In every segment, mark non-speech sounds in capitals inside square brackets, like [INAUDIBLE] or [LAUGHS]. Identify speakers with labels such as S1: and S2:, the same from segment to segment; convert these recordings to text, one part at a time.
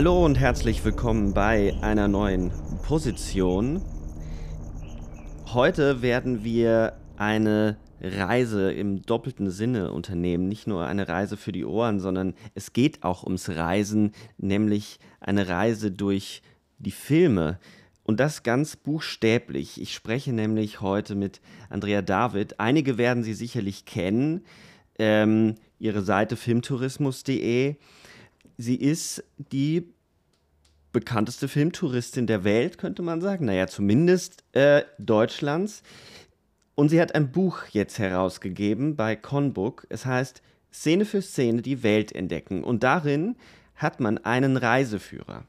S1: Hallo und herzlich willkommen bei einer neuen Position. Heute werden wir eine Reise im doppelten Sinne unternehmen. Nicht nur eine Reise für die Ohren, sondern es geht auch ums Reisen, nämlich eine Reise durch die Filme. Und das ganz buchstäblich. Ich spreche nämlich heute mit Andrea David. Einige werden sie sicherlich kennen. Ähm, ihre Seite filmtourismus.de sie ist die bekannteste Filmtouristin der Welt, könnte man sagen. Naja, zumindest äh, Deutschlands. Und sie hat ein Buch jetzt herausgegeben bei Conbook. Es heißt Szene für Szene die Welt entdecken. Und darin hat man einen Reiseführer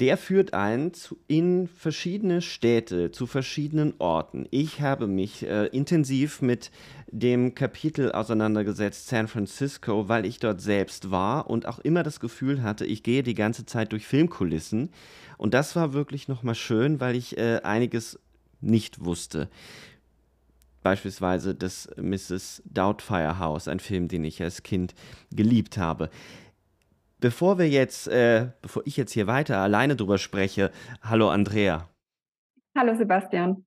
S1: der führt ein in verschiedene Städte, zu verschiedenen Orten. Ich habe mich äh, intensiv mit dem Kapitel auseinandergesetzt, San Francisco, weil ich dort selbst war und auch immer das Gefühl hatte, ich gehe die ganze Zeit durch Filmkulissen. Und das war wirklich nochmal schön, weil ich äh, einiges nicht wusste. Beispielsweise das Mrs. Doubtfire House, ein Film, den ich als Kind geliebt habe. Bevor wir jetzt, äh, bevor ich jetzt hier weiter alleine drüber spreche, hallo Andrea.
S2: Hallo Sebastian.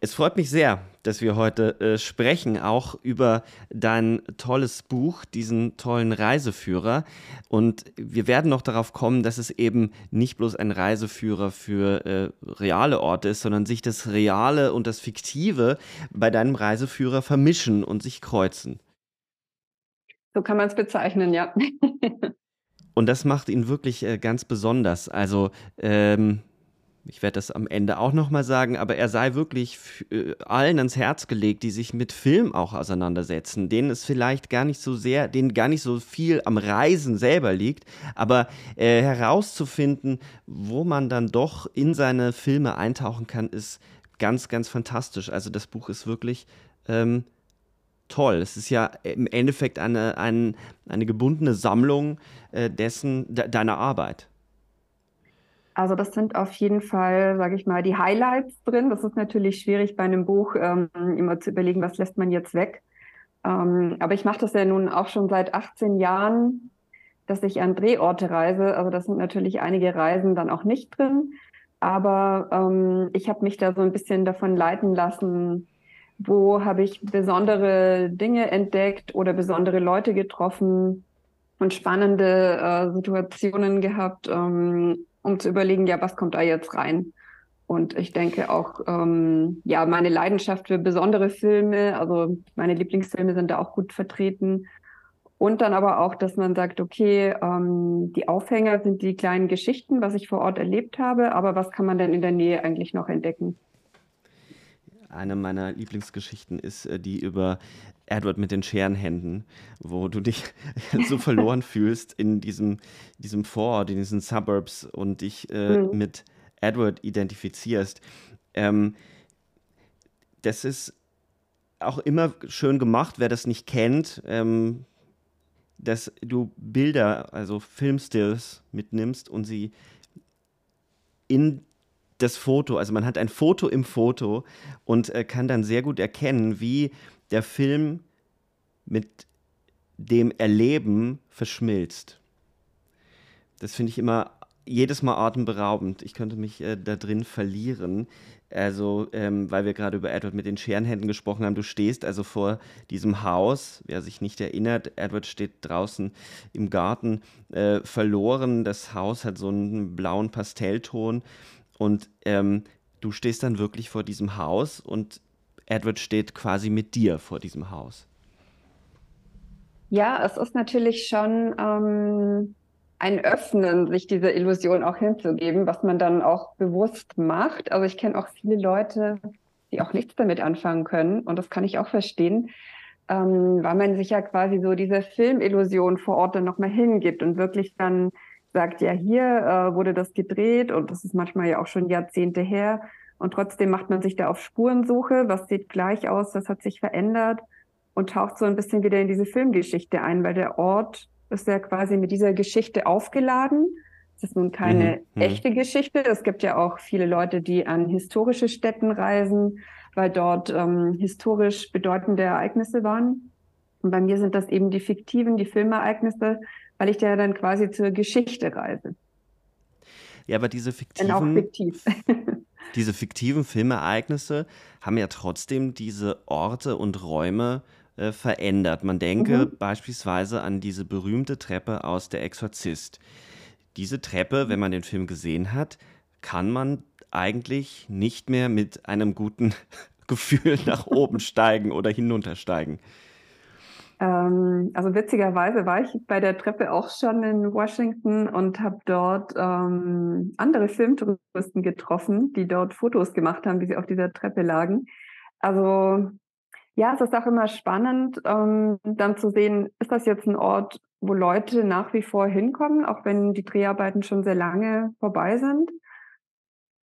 S1: Es freut mich sehr, dass wir heute äh, sprechen, auch über dein tolles Buch, diesen tollen Reiseführer. Und wir werden noch darauf kommen, dass es eben nicht bloß ein Reiseführer für äh, reale Orte ist, sondern sich das Reale und das Fiktive bei deinem Reiseführer vermischen und sich kreuzen.
S2: So kann man es bezeichnen, ja. [LAUGHS]
S1: Und das macht ihn wirklich äh, ganz besonders. Also, ähm, ich werde das am Ende auch nochmal sagen, aber er sei wirklich äh, allen ans Herz gelegt, die sich mit Film auch auseinandersetzen, denen es vielleicht gar nicht so sehr, denen gar nicht so viel am Reisen selber liegt, aber äh, herauszufinden, wo man dann doch in seine Filme eintauchen kann, ist ganz, ganz fantastisch. Also das Buch ist wirklich ähm, toll. Es ist ja im Endeffekt eine, eine, eine gebundene Sammlung äh, dessen, de, deiner Arbeit.
S2: Also das sind auf jeden Fall, sage ich mal, die Highlights drin. Das ist natürlich schwierig bei einem Buch ähm, immer zu überlegen, was lässt man jetzt weg. Ähm, aber ich mache das ja nun auch schon seit 18 Jahren, dass ich an Drehorte reise. Also das sind natürlich einige Reisen dann auch nicht drin. Aber ähm, ich habe mich da so ein bisschen davon leiten lassen, wo habe ich besondere Dinge entdeckt oder besondere Leute getroffen und spannende äh, Situationen gehabt, ähm, um zu überlegen, ja, was kommt da jetzt rein? Und ich denke auch, ähm, ja, meine Leidenschaft für besondere Filme, also meine Lieblingsfilme sind da auch gut vertreten. Und dann aber auch, dass man sagt, okay, ähm, die Aufhänger sind die kleinen Geschichten, was ich vor Ort erlebt habe, aber was kann man denn in der Nähe eigentlich noch entdecken?
S1: Eine meiner Lieblingsgeschichten ist äh, die über Edward mit den Scherenhänden, wo du dich [LAUGHS] so verloren [LAUGHS] fühlst in diesem, diesem Vorort, in diesen Suburbs und dich äh, mhm. mit Edward identifizierst. Ähm, das ist auch immer schön gemacht, wer das nicht kennt, ähm, dass du Bilder, also Filmstills mitnimmst und sie in das Foto, also man hat ein Foto im Foto und äh, kann dann sehr gut erkennen, wie der Film mit dem Erleben verschmilzt. Das finde ich immer jedes Mal atemberaubend. Ich könnte mich äh, da drin verlieren. Also, ähm, weil wir gerade über Edward mit den Scherenhänden gesprochen haben, du stehst also vor diesem Haus, wer sich nicht erinnert, Edward steht draußen im Garten, äh, verloren. Das Haus hat so einen blauen Pastellton und ähm, du stehst dann wirklich vor diesem Haus und Edward steht quasi mit dir vor diesem Haus.
S2: Ja, es ist natürlich schon ähm, ein Öffnen, sich dieser Illusion auch hinzugeben, was man dann auch bewusst macht. Also ich kenne auch viele Leute, die auch nichts damit anfangen können und das kann ich auch verstehen, ähm, weil man sich ja quasi so diese Filmillusion vor Ort dann nochmal hingibt und wirklich dann sagt, ja, hier äh, wurde das gedreht und das ist manchmal ja auch schon Jahrzehnte her und trotzdem macht man sich da auf Spurensuche, was sieht gleich aus, was hat sich verändert und taucht so ein bisschen wieder in diese Filmgeschichte ein, weil der Ort ist ja quasi mit dieser Geschichte aufgeladen. Es ist nun keine mhm, mhm. echte Geschichte. Es gibt ja auch viele Leute, die an historische Städten reisen, weil dort ähm, historisch bedeutende Ereignisse waren. Und bei mir sind das eben die fiktiven, die Filmereignisse, weil ich da dann quasi zur Geschichte reise.
S1: Ja, aber diese fiktiven, fiktiv. [LAUGHS] diese fiktiven Filmereignisse haben ja trotzdem diese Orte und Räume äh, verändert. Man denke mhm. beispielsweise an diese berühmte Treppe aus Der Exorzist. Diese Treppe, wenn man den Film gesehen hat, kann man eigentlich nicht mehr mit einem guten [LAUGHS] Gefühl nach oben [LAUGHS] steigen oder hinuntersteigen.
S2: Ähm, also witzigerweise war ich bei der Treppe auch schon in Washington und habe dort ähm, andere Filmtouristen getroffen, die dort Fotos gemacht haben, wie sie auf dieser Treppe lagen. Also ja, es ist auch immer spannend, ähm, dann zu sehen, ist das jetzt ein Ort, wo Leute nach wie vor hinkommen, auch wenn die Dreharbeiten schon sehr lange vorbei sind?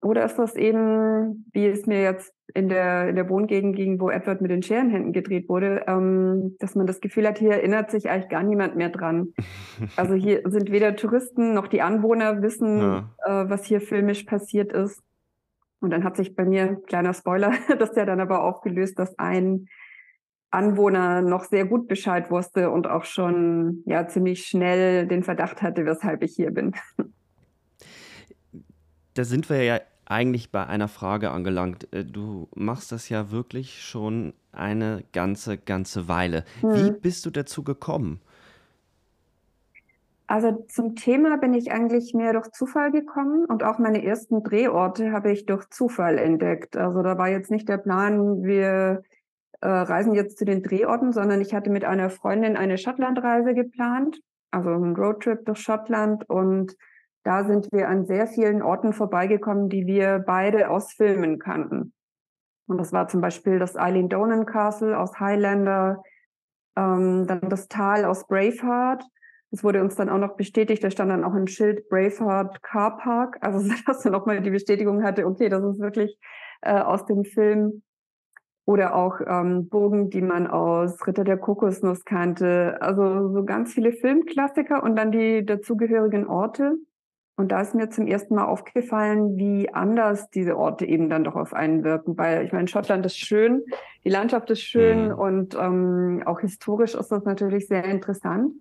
S2: Oder ist das eben, wie es mir jetzt in der, in der Wohngegend ging, wo Edward mit den Scherenhänden gedreht wurde, ähm, dass man das Gefühl hat, hier erinnert sich eigentlich gar niemand mehr dran. [LAUGHS] Also hier sind weder Touristen noch die Anwohner wissen, ja. äh, was hier filmisch passiert ist. Und dann hat sich bei mir, kleiner Spoiler, [LAUGHS] das ja dann aber aufgelöst, dass ein Anwohner noch sehr gut Bescheid wusste und auch schon ja ziemlich schnell den Verdacht hatte, weshalb ich hier bin.
S1: Da sind wir ja eigentlich bei einer Frage angelangt. Äh, du machst das ja wirklich schon eine ganze, ganze Weile. Hm. Wie bist du dazu gekommen?
S2: Also zum Thema bin ich eigentlich mehr durch Zufall gekommen und auch meine ersten Drehorte habe ich durch Zufall entdeckt. Also da war jetzt nicht der Plan, wir äh, reisen jetzt zu den Drehorten, sondern ich hatte mit einer Freundin eine Schottlandreise geplant, also einen Roadtrip durch Schottland und da sind wir an sehr vielen Orten vorbeigekommen, die wir beide aus Filmen kannten. Und das war zum Beispiel das Eileen Donan Castle aus Highlander, ähm, dann das Tal aus Braveheart. Das wurde uns dann auch noch bestätigt. Da stand dann auch ein Schild Braveheart Car Park. Also, [LAUGHS] dass er nochmal die Bestätigung hatte, okay, das ist wirklich äh, aus dem Film. Oder auch ähm, Burgen, die man aus Ritter der Kokosnuss kannte. Also so ganz viele Filmklassiker und dann die dazugehörigen Orte. Und da ist mir zum ersten Mal aufgefallen, wie anders diese Orte eben dann doch auf einen wirken. Weil ich meine, Schottland ist schön, die Landschaft ist schön mhm. und ähm, auch historisch ist das natürlich sehr interessant.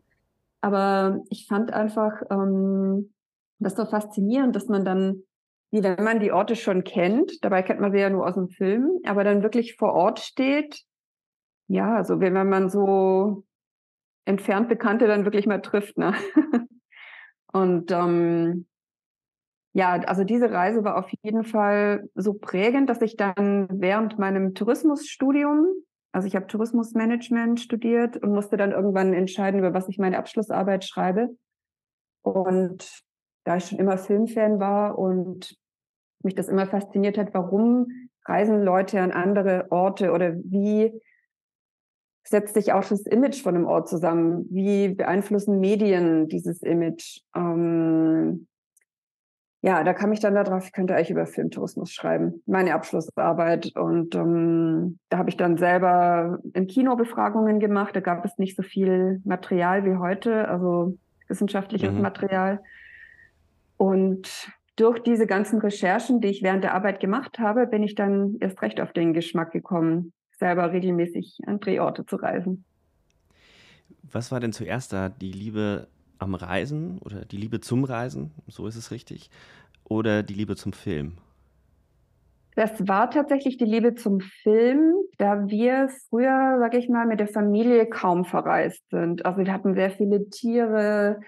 S2: Aber ich fand einfach ähm, das so faszinierend, dass man dann wie wenn man die Orte schon kennt, dabei kennt man sie ja nur aus dem Film, aber dann wirklich vor Ort steht, ja, also wenn man so entfernt Bekannte dann wirklich mal trifft, ne? [LAUGHS] Und ähm, ja, also diese Reise war auf jeden Fall so prägend, dass ich dann während meinem Tourismusstudium, also ich habe Tourismusmanagement studiert und musste dann irgendwann entscheiden, über was ich meine Abschlussarbeit schreibe. Und da ich schon immer Filmfan war und mich das immer fasziniert hat, warum reisen Leute an andere Orte oder wie setzt sich auch das Image von einem Ort zusammen? Wie beeinflussen Medien dieses Image? Ähm, ja, da kam ich dann darauf, ich könnte eigentlich über Filmtourismus schreiben, meine Abschlussarbeit. Und ähm, da habe ich dann selber im Kino Befragungen gemacht. Da gab es nicht so viel Material wie heute, also wissenschaftliches mhm. Material. Und durch diese ganzen Recherchen, die ich während der Arbeit gemacht habe, bin ich dann erst recht auf den Geschmack gekommen, selber regelmäßig an Drehorte zu reisen.
S1: Was war denn zuerst da? Die Liebe am Reisen oder die Liebe zum Reisen, so ist es richtig, oder die Liebe zum Film?
S2: Das war tatsächlich die Liebe zum Film, da wir früher, sag ich mal, mit der Familie kaum verreist sind. Also wir hatten sehr viele Tiere,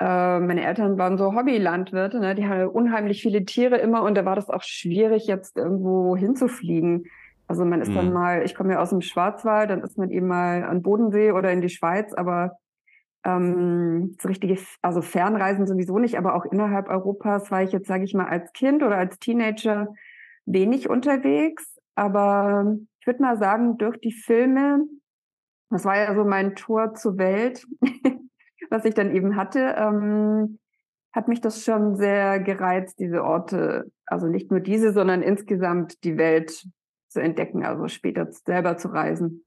S2: äh, meine Eltern waren so Hobbylandwirte, ne? die hatten unheimlich viele Tiere immer und da war das auch schwierig, jetzt irgendwo hinzufliegen. Also man ist mhm. dann mal, ich komme ja aus dem Schwarzwald, dann ist man eben mal an Bodensee oder in die Schweiz, aber Ähm, so richtige, also Fernreisen sowieso nicht, aber auch innerhalb Europas war ich jetzt, sage ich mal, als Kind oder als Teenager wenig unterwegs. Aber ich würde mal sagen, durch die Filme, das war ja so mein Tor zur Welt, [LAUGHS] was ich dann eben hatte, ähm, hat mich das schon sehr gereizt, diese Orte, also nicht nur diese, sondern insgesamt die Welt zu entdecken, also später selber zu reisen.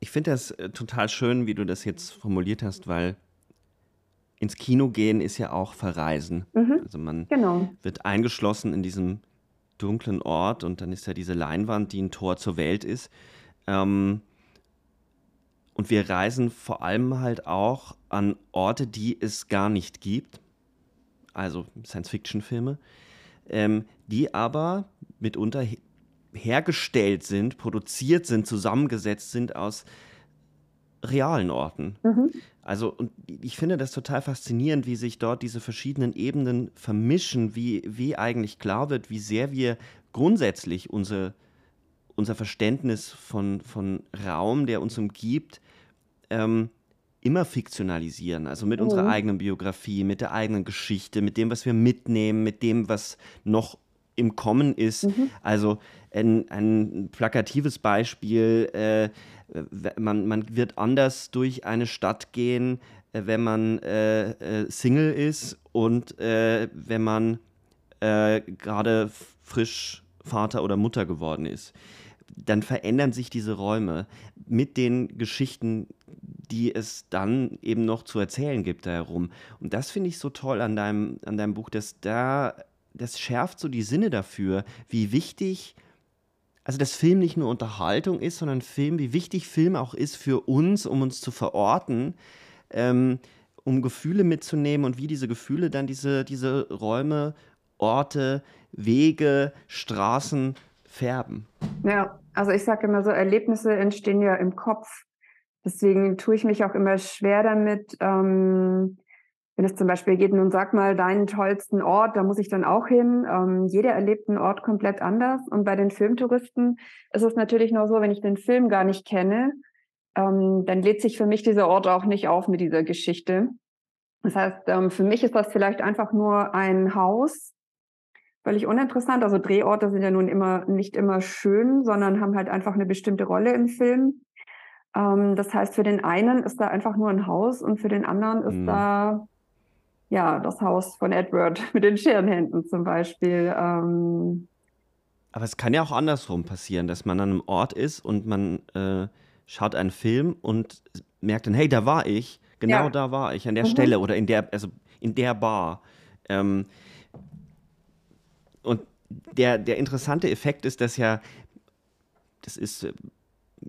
S1: Ich finde das äh, total schön, wie du das jetzt formuliert hast, weil ins Kino gehen ist ja auch verreisen. Mhm. Also man genau. wird eingeschlossen in diesem dunklen Ort und dann ist ja diese Leinwand, die ein Tor zur Welt ist. Ähm, und wir reisen vor allem halt auch an Orte, die es gar nicht gibt. Also Science-Fiction-Filme, ähm, die aber mitunter hergestellt sind, produziert sind, zusammengesetzt sind aus realen Orten. Mhm. Also, und ich finde das total faszinierend, wie sich dort diese verschiedenen Ebenen vermischen, wie, wie eigentlich klar wird, wie sehr wir grundsätzlich unsere, unser Verständnis von, von Raum, der uns umgibt, ähm, immer fiktionalisieren. Also mit mhm. unserer eigenen Biografie, mit der eigenen Geschichte, mit dem, was wir mitnehmen, mit dem, was noch im Kommen ist. Mhm. Also ein, ein, plakatives Beispiel, äh, man, man wird anders durch eine Stadt gehen, äh, wenn man äh, äh Single ist und äh, wenn man gerade frisch Vater oder Mutter geworden ist. Dann verändern sich diese Räume mit den Geschichten, die es dann eben noch zu erzählen gibt da herum. Und das finde ich so toll an deinem, an deinem Buch, dass da das schärft so die Sinne dafür, wie wichtig, also dass Film nicht nur Unterhaltung ist, sondern Film, wie wichtig Film auch ist für uns, um uns zu verorten, ähm, um Gefühle mitzunehmen und wie diese Gefühle dann diese, diese Räume, Orte, Wege, Straßen färben.
S2: Ja, also ich sage immer so, Erlebnisse entstehen ja im Kopf. Deswegen tue ich mich auch immer schwer damit, ähm, wenn es zum Beispiel geht, nun sag mal deinen tollsten Ort, da muss ich dann auch hin. Ähm, jeder erlebt einen Ort komplett anders. Und bei den Filmtouristen ist es natürlich nur so, wenn ich den Film gar nicht kenne, ähm, dann lädt sich für mich dieser Ort auch nicht auf mit dieser Geschichte. Das heißt, ähm, für mich ist das vielleicht einfach nur ein Haus, völlig uninteressant. Also Drehorte sind ja nun immer nicht immer schön, sondern haben halt einfach eine bestimmte Rolle im Film. Ähm, das heißt, für den einen ist da einfach nur ein Haus und für den anderen ist mhm. da ja, das Haus von Edward [LAUGHS] mit den Scherenhänden zum Beispiel. Ähm,
S1: aber es kann ja auch andersrum passieren, dass man an einem Ort ist und man äh, schaut einen Film und merkt dann, hey, da war ich, genau ja. da war ich, an der mhm. Stelle oder in der, also in der Bar. Ähm, und der, der interessante Effekt ist, dass ja, das ist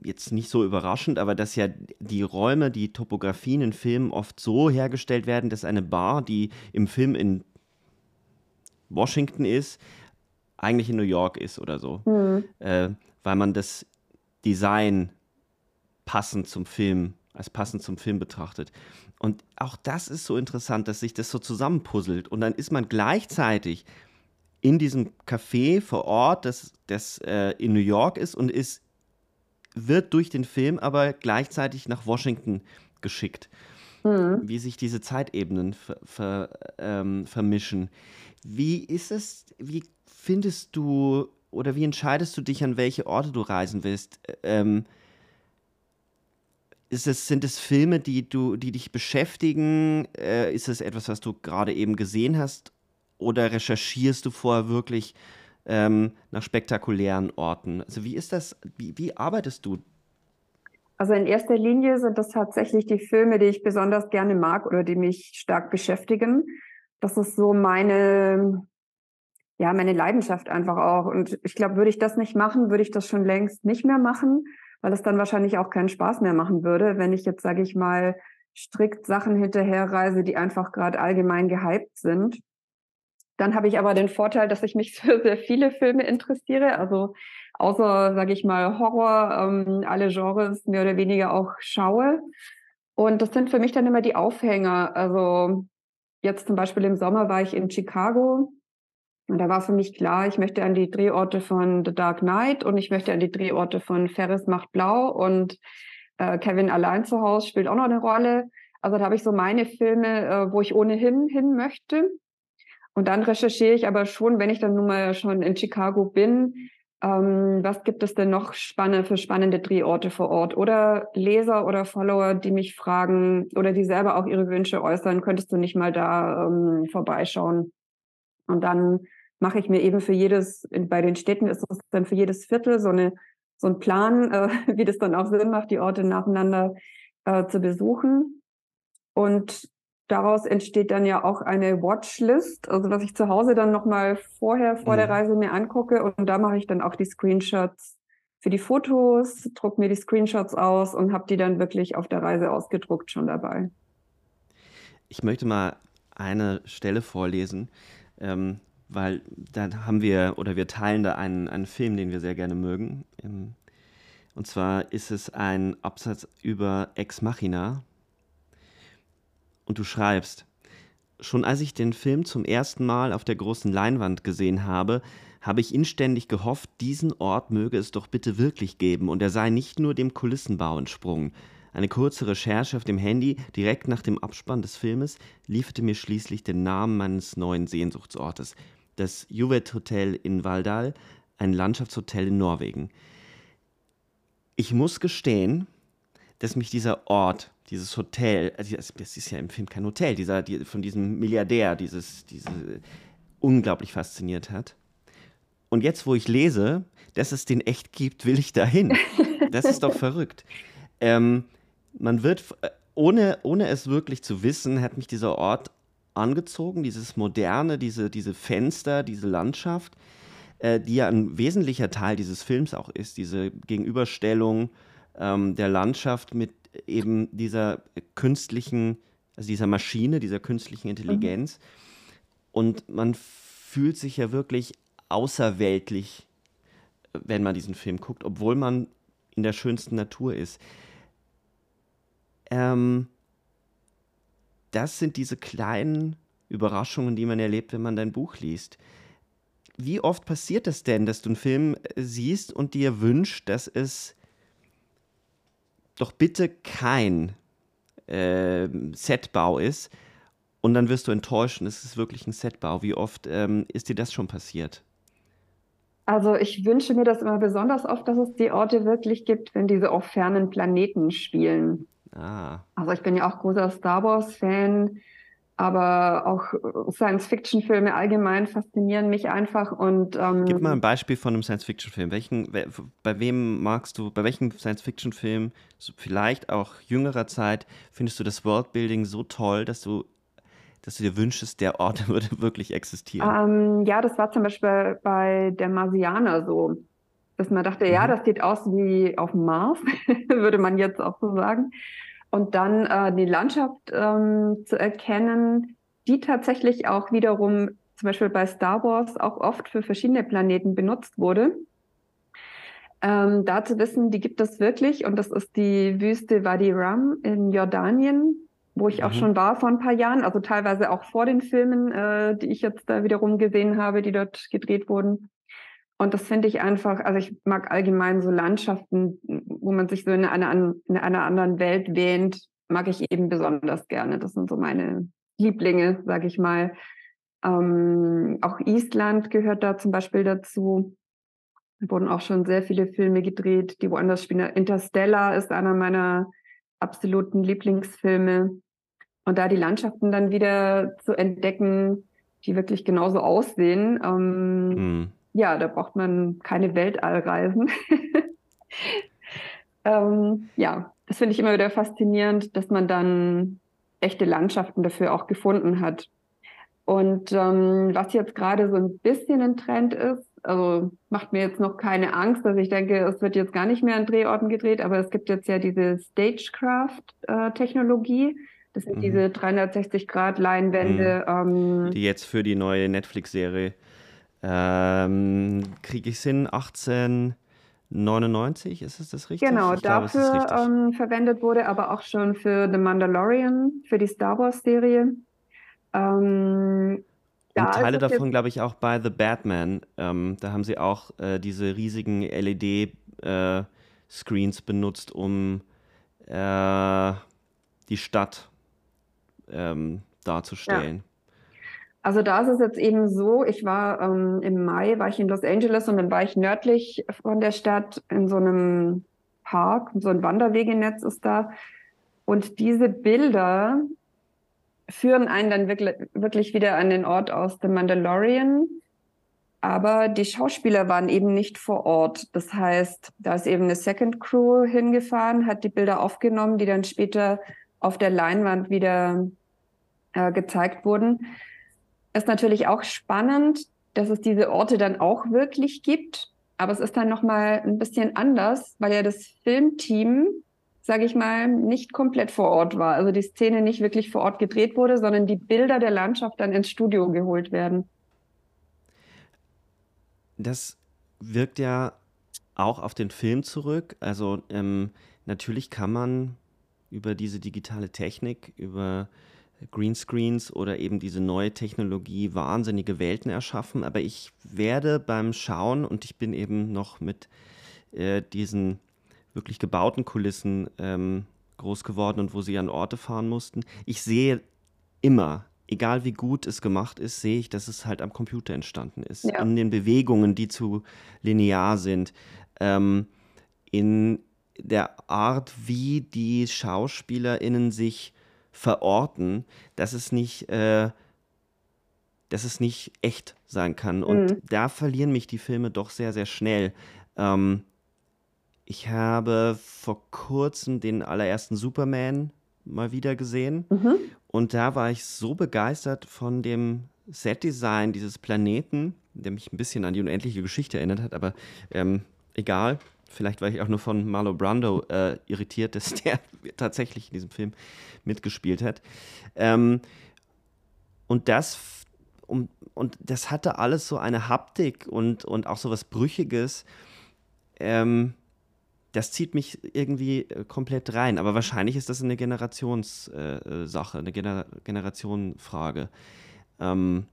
S1: jetzt nicht so überraschend, aber dass ja die Räume, die Topografien in Filmen oft so hergestellt werden, dass eine Bar, die im Film in Washington ist, eigentlich in New York ist oder so. Mhm. Äh, weil man das Design passend zum Film, als passend zum Film betrachtet. Und auch das ist so interessant, dass sich das so zusammenpuzzelt. Und dann ist man gleichzeitig in diesem Café vor Ort, das, das äh, in New York ist und ist wird durch den Film aber gleichzeitig nach Washington geschickt. Mhm. Wie sich diese Zeitebenen ver, ver, ähm, vermischen. Wie ist es, wie findest du oder wie entscheidest du dich, an welche Orte du reisen willst? Ähm, ist es, sind es Filme, die, du, die dich beschäftigen? Äh, ist es etwas, was du gerade eben gesehen hast? Oder recherchierst du vorher wirklich ähm, nach spektakulären Orten. Also wie ist das, wie, wie arbeitest du?
S2: Also in erster Linie sind das tatsächlich die Filme, die ich besonders gerne mag oder die mich stark beschäftigen. Das ist so meine, ja, meine Leidenschaft einfach auch. Und ich glaube, würde ich das nicht machen, würde ich das schon längst nicht mehr machen, weil es dann wahrscheinlich auch keinen Spaß mehr machen würde, wenn ich jetzt, sage ich mal, strikt Sachen hinterherreise, die einfach gerade allgemein gehypt sind. Dann habe ich aber den Vorteil, dass ich mich [LAUGHS] für sehr viele Filme interessiere. Also außer, sage ich mal, Horror, ähm, alle Genres mehr oder weniger auch schaue. Und das sind für mich dann immer die Aufhänger. Also jetzt zum Beispiel im Sommer war ich in Chicago. Und da war für mich klar, ich möchte an die Drehorte von The Dark Knight und ich möchte an die Drehorte von Ferris macht blau. Und Äh, Kevin allein zu Hause spielt auch noch eine Rolle. Also da habe ich so meine Filme, äh, wo ich ohnehin hin möchte. Und dann recherchiere ich aber schon, wenn ich dann nun mal schon in Chicago bin, ähm, was gibt es denn noch spannende, für spannende Drehorte vor Ort? Oder Leser oder Follower, die mich fragen oder die selber auch ihre Wünsche äußern, könntest du nicht mal da ähm, vorbeischauen? Und dann mache ich mir eben für jedes, bei den Städten ist es dann für jedes Viertel so eine so ein Plan, äh, [LAUGHS] wie das dann auch Sinn macht, die Orte nacheinander äh, zu besuchen. Und daraus entsteht dann ja auch eine Watchlist, also was ich zu Hause dann nochmal vorher, vor mhm. der Reise mir angucke. Und da mache ich dann auch die Screenshots für die Fotos, drucke mir die Screenshots aus und habe die dann wirklich auf der Reise ausgedruckt schon dabei.
S1: Ich möchte mal eine Stelle vorlesen, ähm, weil da haben wir oder wir teilen da einen, einen Film, den wir sehr gerne mögen. Ähm, und zwar ist es ein Absatz über Ex Machina und du schreibst, schon als ich den Film zum ersten Mal auf der großen Leinwand gesehen habe, habe ich inständig gehofft, diesen Ort möge es doch bitte wirklich geben und er sei nicht nur dem Kulissenbau entsprungen. Eine kurze Recherche auf dem Handy direkt nach dem Abspann des Filmes lieferte mir schließlich den Namen meines neuen Sehnsuchtsortes, das Juvet Hotel in Valdal, ein Landschaftshotel in Norwegen. Ich muss gestehen, dass mich dieser Ort dieses Hotel, also das ist ja im Film kein Hotel, dieser, die, von diesem Milliardär, dieses, diese unglaublich fasziniert hat. Und jetzt, wo ich lese, dass es den echt gibt, will ich dahin. [LAUGHS] Das ist doch verrückt. Ähm, man wird, äh, ohne, ohne es wirklich zu wissen, hat mich dieser Ort angezogen, dieses Moderne, diese, diese Fenster, diese Landschaft, äh, die ja ein wesentlicher Teil dieses Films auch ist, diese Gegenüberstellung ähm, der Landschaft mit eben dieser künstlichen, also dieser Maschine, dieser künstlichen Intelligenz. Mhm. Und man fühlt sich ja wirklich außerweltlich, wenn man diesen Film guckt, obwohl man in der schönsten Natur ist. Ähm, das sind diese kleinen Überraschungen, die man erlebt, wenn man dein Buch liest. Wie oft passiert das denn, dass du einen Film siehst und dir wünscht, dass es doch bitte kein äh, Setbau ist. Und dann wirst du enttäuschen, es ist wirklich ein Setbau. Wie oft ähm, ist dir das schon passiert?
S2: Also ich wünsche mir das immer besonders oft, dass es die Orte wirklich gibt, wenn diese auf fernen Planeten spielen. Ah. Also ich bin ja auch großer Star Wars-Fan aber auch äh, Science-Fiction-Filme allgemein faszinieren mich einfach und ähm,
S1: Gib mal ein Beispiel von einem Science-Fiction-Film. Welchen, bei wem magst du, bei welchem Science-Fiction-Film, vielleicht auch jüngerer Zeit, findest du das Worldbuilding so toll, dass du, dass du dir wünschst, der Ort [LAUGHS] würde wirklich existieren?
S2: Ähm, ja, das war zum Beispiel bei der Marsianer so, dass man dachte, mhm. ja, das sieht aus wie auf dem Mars, [LAUGHS] würde man jetzt auch so sagen und dann äh, die Landschaft ähm, zu erkennen, die tatsächlich auch wiederum zum Beispiel bei Star Wars auch oft für verschiedene Planeten benutzt wurde. Ähm, da zu wissen, die gibt es wirklich und das ist die Wüste Wadi Rum in Jordanien, wo ich mhm. auch schon war vor ein paar Jahren, also teilweise auch vor den Filmen, äh, die ich jetzt da wiederum gesehen habe, die dort gedreht wurden. Und das finde ich einfach, also ich mag allgemein so Landschaften, wo man sich so in einer, in einer anderen Welt wähnt, mag ich eben besonders gerne. Das sind so meine Lieblinge, sage ich mal. Ähm, auch Island gehört da zum Beispiel dazu. Da wurden auch schon sehr viele Filme gedreht, die woanders spielen. Interstellar ist einer meiner absoluten Lieblingsfilme. Und da die Landschaften dann wieder zu entdecken, die wirklich genauso aussehen, ähm, mhm ja, da braucht man keine Weltallreisen. [LAUGHS] ähm, ja, das finde ich immer wieder faszinierend, dass man dann echte Landschaften dafür auch gefunden hat. Und ähm, was jetzt gerade so ein bisschen ein Trend ist, also macht mir jetzt noch keine Angst, dass ich denke, es wird jetzt gar nicht mehr an Drehorten gedreht, aber es gibt jetzt ja diese Stagecraft-Technologie. Äh, das sind mhm. diese 360-Grad-Leinwände.
S1: Mhm. Ähm, die jetzt für die neue Netflix-Serie ähm, kriege ich es hin, 1899, ist es das richtig?
S2: Genau, ich dafür glaube, ähm, verwendet wurde, aber auch schon für The Mandalorian, für die Star Wars-Serie.
S1: Ähm, und Teile davon, glaube ich, auch bei The Batman. Ähm, da haben sie auch äh, diese riesigen LED-Screens äh, benutzt, um äh, die Stadt ähm, darzustellen. Ja.
S2: Also da ist es jetzt eben so, ich war ähm, im Mai, war ich in Los Angeles und dann war ich nördlich von der Stadt in so einem Park, so ein Wanderwegenetz ist da. Und diese Bilder führen einen dann wirklich, wirklich wieder an den Ort aus The Mandalorian. Aber die Schauspieler waren eben nicht vor Ort. Das heißt, da ist eben eine Second Crew hingefahren, hat die Bilder aufgenommen, die dann später auf der Leinwand wieder äh, gezeigt wurden. Ist natürlich auch spannend, dass es diese Orte dann auch wirklich gibt. Aber es ist dann nochmal ein bisschen anders, weil ja das Filmteam, sage ich mal, nicht komplett vor Ort war. Also die Szene nicht wirklich vor Ort gedreht wurde, sondern die Bilder der Landschaft dann ins Studio geholt werden.
S1: Das wirkt ja auch auf den Film zurück. Also ähm, natürlich kann man über diese digitale Technik, über Greenscreens oder eben diese neue Technologie wahnsinnige Welten erschaffen. Aber ich werde beim Schauen, und ich bin eben noch mit äh, diesen wirklich gebauten Kulissen ähm, groß geworden und wo sie an Orte fahren mussten, ich sehe immer, egal wie gut es gemacht ist, sehe ich, dass es halt am Computer entstanden ist. Ja. In den Bewegungen, die zu linear sind. Ähm, in der Art, wie die SchauspielerInnen sich verorten, dass es nicht, äh, dass es nicht echt sein kann. Und mhm. da verlieren mich die Filme doch sehr, sehr schnell. Ähm, ich habe vor kurzem den allerersten Superman mal wieder gesehen. Mhm. Und da war ich so begeistert von dem Setdesign dieses Planeten, der mich ein bisschen an die unendliche Geschichte erinnert hat, aber ähm, egal. Vielleicht war ich auch nur von Marlo Brando äh, irritiert, dass [LAUGHS] der tatsächlich in diesem Film mitgespielt hat. Ähm, und das um, und das hatte alles so eine Haptik und, und auch so was Brüchiges. Ähm, das zieht mich irgendwie äh, komplett rein. Aber wahrscheinlich ist das eine Generationssache, äh, eine Gener Generationenfrage. Ähm,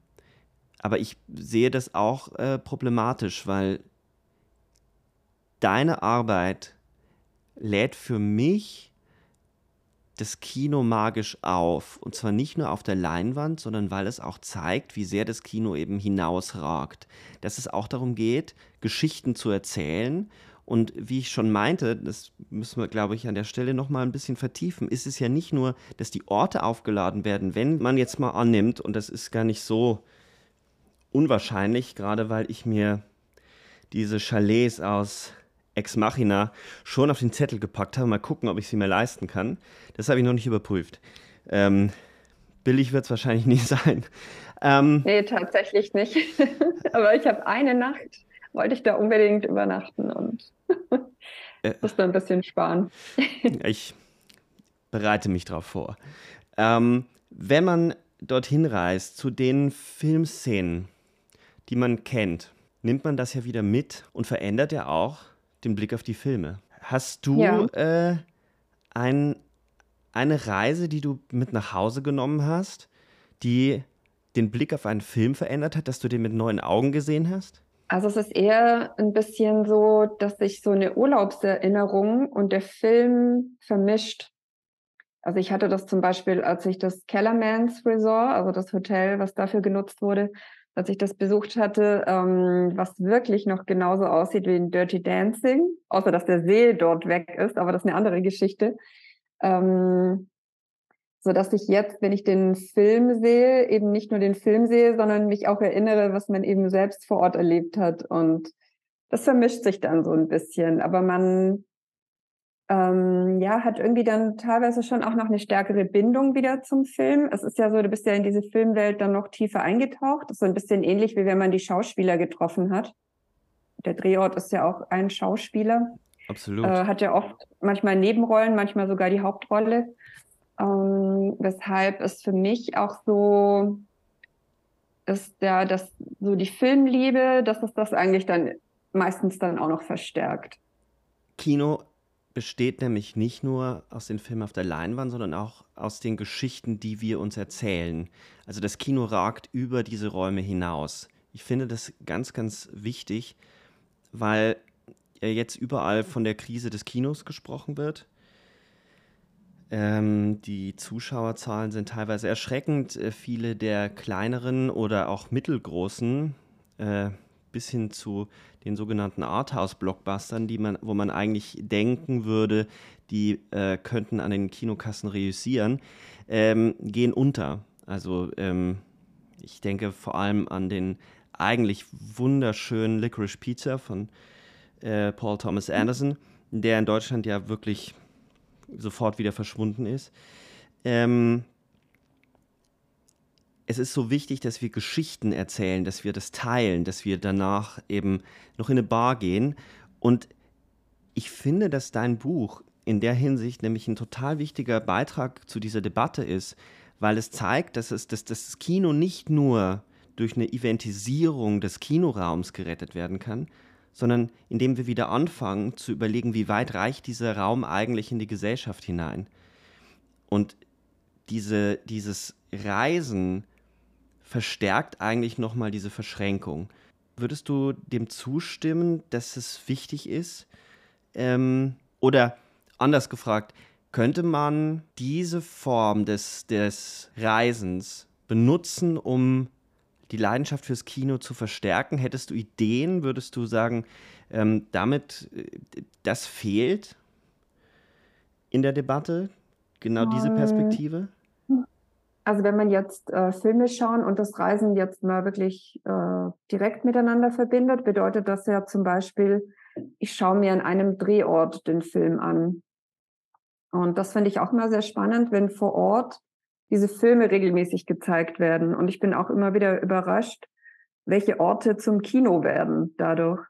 S1: aber ich sehe das auch äh, problematisch, weil deine Arbeit lädt für mich das Kino magisch auf. Und zwar nicht nur auf der Leinwand, sondern weil es auch zeigt, wie sehr das Kino eben hinausragt. Dass es auch darum geht, Geschichten zu erzählen. Und wie ich schon meinte, das müssen wir, glaube ich, an der Stelle nochmal ein bisschen vertiefen, ist es ja nicht nur, dass die Orte aufgeladen werden, wenn man jetzt mal annimmt, und das ist gar nicht so unwahrscheinlich, gerade weil ich mir diese Chalets aus Ex Machina schon auf den Zettel gepackt habe. Mal gucken, ob ich sie mir leisten kann. Das habe ich noch nicht überprüft. Ähm, billig wird es wahrscheinlich [LAUGHS] nie sein.
S2: Ähm, nee, tatsächlich nicht. [LAUGHS] Aber ich habe eine Nacht, wollte ich da unbedingt übernachten und [LAUGHS] äh, musste ein bisschen sparen.
S1: ich bereite mich darauf vor. Ähm, wenn man dorthin reist, zu den Filmszenen, die man kennt, nimmt man das ja wieder mit und verändert ja auch den Blick auf die Filme. Hast du ja. äh, ein, eine Reise, die du mit nach Hause genommen hast, die den Blick auf einen Film verändert hat, dass du den mit neuen Augen gesehen hast?
S2: Also es ist eher ein bisschen so, dass sich so eine Urlaubserinnerung und der Film vermischt. Also ich hatte das zum Beispiel, als ich das Kellermans Resort, also das Hotel, was dafür genutzt wurde, als ich das besucht hatte, ähm, was wirklich noch genauso aussieht wie in Dirty Dancing, außer dass der See dort weg ist, aber das ist eine andere Geschichte. Ähm, so dass ich jetzt, wenn ich den Film sehe, eben nicht nur den Film sehe, sondern mich auch erinnere, was man eben selbst vor Ort erlebt hat. Und das vermischt sich dann so ein bisschen. Aber man ähm, ja, hat irgendwie dann teilweise schon auch noch eine stärkere Bindung wieder zum Film. Es ist ja so, du bist ja in diese Filmwelt dann noch tiefer eingetaucht. Das ist so ein bisschen ähnlich, wie wenn man die Schauspieler getroffen hat. Der Drehort ist ja auch ein Schauspieler.
S1: Absolut.
S2: Äh, hat ja oft manchmal Nebenrollen, manchmal sogar die Hauptrolle. Ähm, weshalb es für mich auch so ist, ja, dass so die Filmliebe, dass es das eigentlich dann meistens dann auch noch verstärkt.
S1: Kino besteht nämlich nicht nur aus den Filmen auf der Leinwand, sondern auch aus den Geschichten, die wir uns erzählen. Also das Kino ragt über diese Räume hinaus. Ich finde das ganz, ganz wichtig, weil ja jetzt überall von der Krise des Kinos gesprochen wird. Ähm, die Zuschauerzahlen sind teilweise erschreckend. Äh, viele der kleineren oder auch mittelgroßen, äh, bis hin zu den sogenannten Arthouse-Blockbustern, die man, wo man eigentlich denken würde, die äh, könnten an den Kinokassen reüssieren, ähm, gehen unter. Also ähm, ich denke vor allem an den eigentlich wunderschönen Licorice Pizza von äh, Paul Thomas Anderson, der in Deutschland ja wirklich sofort wieder verschwunden ist. Ähm, es ist so wichtig, dass wir Geschichten erzählen, dass wir das teilen, dass wir danach eben noch in eine Bar gehen. Und ich finde, dass dein Buch in der Hinsicht nämlich ein total wichtiger Beitrag zu dieser Debatte ist, weil es zeigt, dass, es, dass das Kino nicht nur durch eine Eventisierung des Kinoraums gerettet werden kann, sondern indem wir wieder anfangen zu überlegen, wie weit reicht dieser Raum eigentlich in die Gesellschaft hinein. Und diese, dieses Reisen verstärkt eigentlich nochmal diese Verschränkung. Würdest du dem zustimmen, dass es wichtig ist? Ähm, oder anders gefragt, könnte man diese Form des, des Reisens benutzen, um die Leidenschaft fürs Kino zu verstärken? Hättest du Ideen? Würdest du sagen, ähm, damit äh, das fehlt in der Debatte? Genau diese ähm, Perspektive?
S2: Also wenn man jetzt äh, Filme schauen und das Reisen jetzt mal wirklich äh, direkt miteinander verbindet, bedeutet das ja zum Beispiel, ich schaue mir an einem Drehort den Film an. Und das finde ich auch immer sehr spannend, wenn vor Ort diese Filme regelmäßig gezeigt werden. Und ich bin auch immer wieder überrascht, welche Orte zum Kino werden dadurch.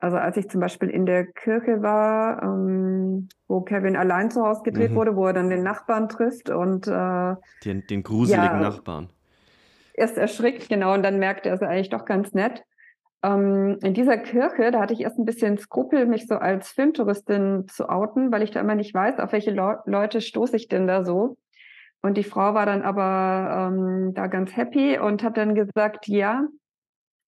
S2: Also als ich zum Beispiel in der Kirche war, ähm, wo Kevin allein zu Hause gedreht mhm. wurde, wo er dann den Nachbarn trifft und äh,
S1: den, den gruseligen ja, Nachbarn.
S2: Erst erschrickt, genau, und dann merkt er, er ist eigentlich doch ganz nett. Ähm, in dieser Kirche, da hatte ich erst ein bisschen Skrupel, mich so als Filmtouristin zu outen, weil ich da immer nicht weiß, auf welche Le Leute stoße ich denn da so. Und die Frau war dann aber ähm, da ganz happy und hat dann gesagt, ja,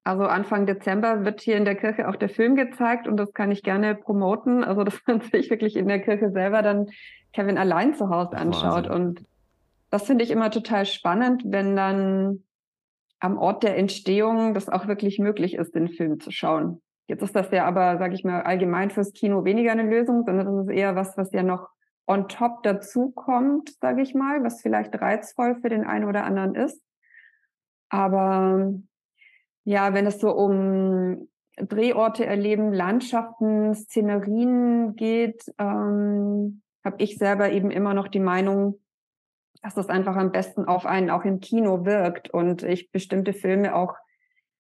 S2: also Anfang Dezember wird hier in der Kirche auch der Film gezeigt und das kann ich gerne promoten. Also dass [LAUGHS] man sich wirklich in der Kirche selber dann Kevin allein zu Hause anschaut. Wahnsinn. Und das finde ich immer total spannend, wenn dann am Ort der Entstehung das auch wirklich möglich ist, den Film zu schauen. Jetzt ist das ja aber, sage ich mal, allgemein fürs Kino weniger eine Lösung, sondern das ist eher was, was ja noch on top dazukommt, sage ich mal, was vielleicht reizvoll für den einen oder anderen ist. Aber ja, wenn es so um Drehorte erleben, Landschaften, Szenerien geht, ähm, habe ich selber eben immer noch die Meinung, dass das einfach am besten auf einen auch im Kino wirkt und ich bestimmte Filme auch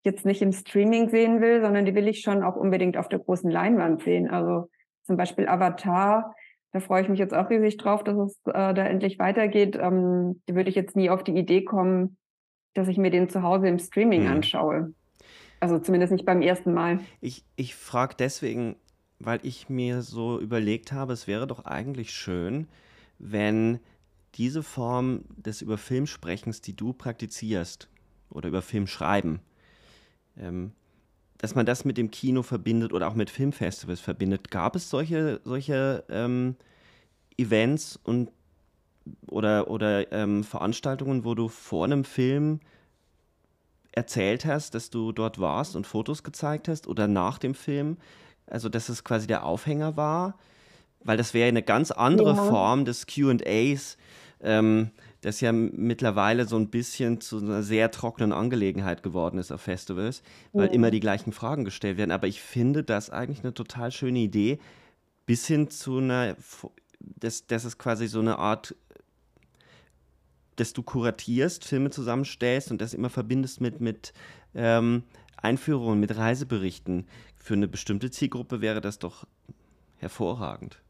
S2: jetzt nicht im Streaming sehen will, sondern die will ich schon auch unbedingt auf der großen Leinwand sehen. Also zum Beispiel Avatar da freue ich mich jetzt auch riesig drauf, dass es äh, da endlich weitergeht. Ähm, da würde ich jetzt nie auf die Idee kommen, dass ich mir den zu Hause im Streaming hm. anschaue. Also zumindest nicht beim ersten Mal.
S1: Ich, ich frage deswegen, weil ich mir so überlegt habe, es wäre doch eigentlich schön, wenn diese Form des über Filmsprechens, die du praktizierst, oder über Filmschreiben, ähm, dass man das mit dem Kino verbindet oder auch mit Filmfestivals verbindet. Gab es solche, solche ähm, Events und oder, oder ähm, Veranstaltungen, wo du vor einem Film erzählt hast, dass du dort warst und Fotos gezeigt hast oder nach dem Film? Also, dass es quasi der Aufhänger war? Weil das wäre eine ganz andere ja. Form des QAs. Ähm, das ja mittlerweile so ein bisschen zu einer sehr trockenen Angelegenheit geworden ist auf Festivals, weil ja. immer die gleichen Fragen gestellt werden. Aber ich finde das eigentlich eine total schöne Idee, bis hin zu einer, das, das ist quasi so eine Art, dass du kuratierst, Filme zusammenstellst und das immer verbindest mit, mit ähm, Einführungen, mit Reiseberichten. Für eine bestimmte Zielgruppe wäre das doch hervorragend.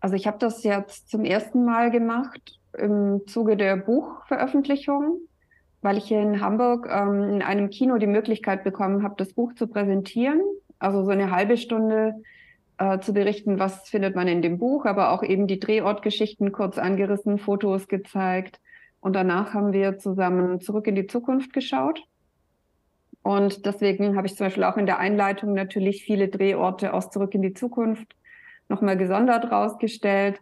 S2: Also ich habe das jetzt zum ersten Mal gemacht im Zuge der Buchveröffentlichung, weil ich in Hamburg ähm, in einem Kino die Möglichkeit bekommen habe, das Buch zu präsentieren. Also so eine halbe Stunde äh, zu berichten, was findet man in dem Buch, aber auch eben die Drehortgeschichten kurz angerissen, Fotos gezeigt. Und danach haben wir zusammen zurück in die Zukunft geschaut. Und deswegen habe ich zum Beispiel auch in der Einleitung natürlich viele Drehorte aus Zurück in die Zukunft nochmal gesondert rausgestellt.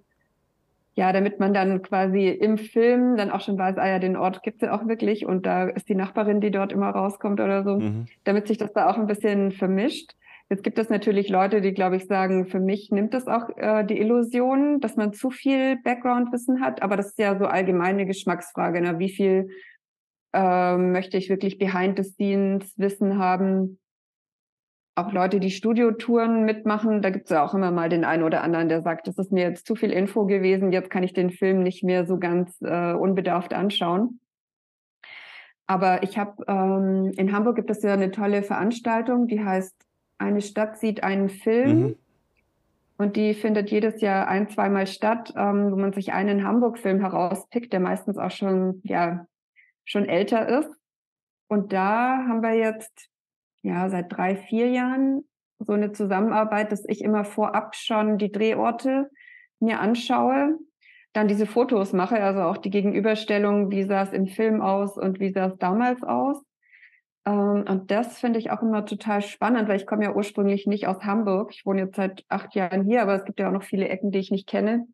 S2: ja, damit man dann quasi im Film dann auch schon weiß, ah ja, den Ort gibt es ja auch wirklich und da ist die Nachbarin, die dort immer rauskommt oder so, mhm. damit sich das da auch ein bisschen vermischt. Jetzt gibt es natürlich Leute, die, glaube ich, sagen, für mich nimmt es auch äh, die Illusion, dass man zu viel Background-Wissen hat, aber das ist ja so allgemeine Geschmacksfrage. Ne? Wie viel äh, möchte ich wirklich Behind-the-Scenes-Wissen haben? auch Leute, die Studiotouren mitmachen, da gibt es ja auch immer mal den einen oder anderen, der sagt, das ist mir jetzt zu viel Info gewesen, jetzt kann ich den Film nicht mehr so ganz äh, unbedarft anschauen. Aber ich habe ähm, in Hamburg gibt es ja eine tolle Veranstaltung, die heißt Eine Stadt sieht einen Film. Mhm. Und die findet jedes Jahr ein, zweimal statt, ähm, wo man sich einen Hamburg-Film herauspickt, der meistens auch schon, ja, schon älter ist. Und da haben wir jetzt ja, seit drei, vier Jahren so eine Zusammenarbeit, dass ich immer vorab schon die Drehorte mir anschaue, dann diese Fotos mache, also auch die Gegenüberstellung, wie sah es im Film aus und wie sah es damals aus. Ähm, und das finde ich auch immer total spannend, weil ich komme ja ursprünglich nicht aus Hamburg. Ich wohne jetzt seit acht Jahren hier, aber es gibt ja auch noch viele Ecken, die ich nicht kenne.